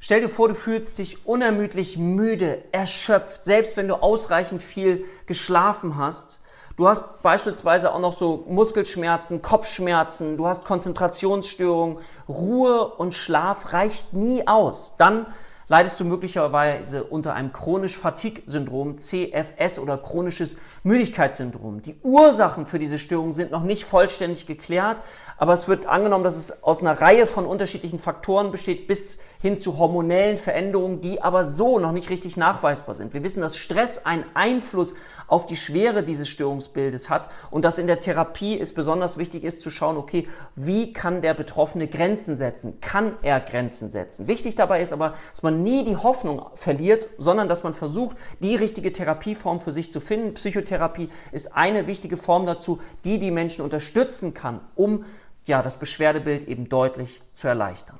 Stell dir vor, du fühlst dich unermüdlich müde, erschöpft, selbst wenn du ausreichend viel geschlafen hast. Du hast beispielsweise auch noch so Muskelschmerzen, Kopfschmerzen, du hast Konzentrationsstörungen. Ruhe und Schlaf reicht nie aus. Dann leidest du möglicherweise unter einem chronisch-Fatigue-Syndrom, CFS oder chronisches Müdigkeitssyndrom. Die Ursachen für diese Störung sind noch nicht vollständig geklärt, aber es wird angenommen, dass es aus einer Reihe von unterschiedlichen Faktoren besteht, bis hin zu hormonellen Veränderungen, die aber so noch nicht richtig nachweisbar sind. Wir wissen, dass Stress einen Einfluss auf die Schwere dieses Störungsbildes hat und dass in der Therapie es besonders wichtig ist zu schauen, okay, wie kann der Betroffene Grenzen setzen? Kann er Grenzen setzen? Wichtig dabei ist aber, dass man nie die Hoffnung verliert, sondern dass man versucht, die richtige Therapieform für sich zu finden. Psychotherapie ist eine wichtige Form dazu, die die Menschen unterstützen kann, um ja, das Beschwerdebild eben deutlich zu erleichtern.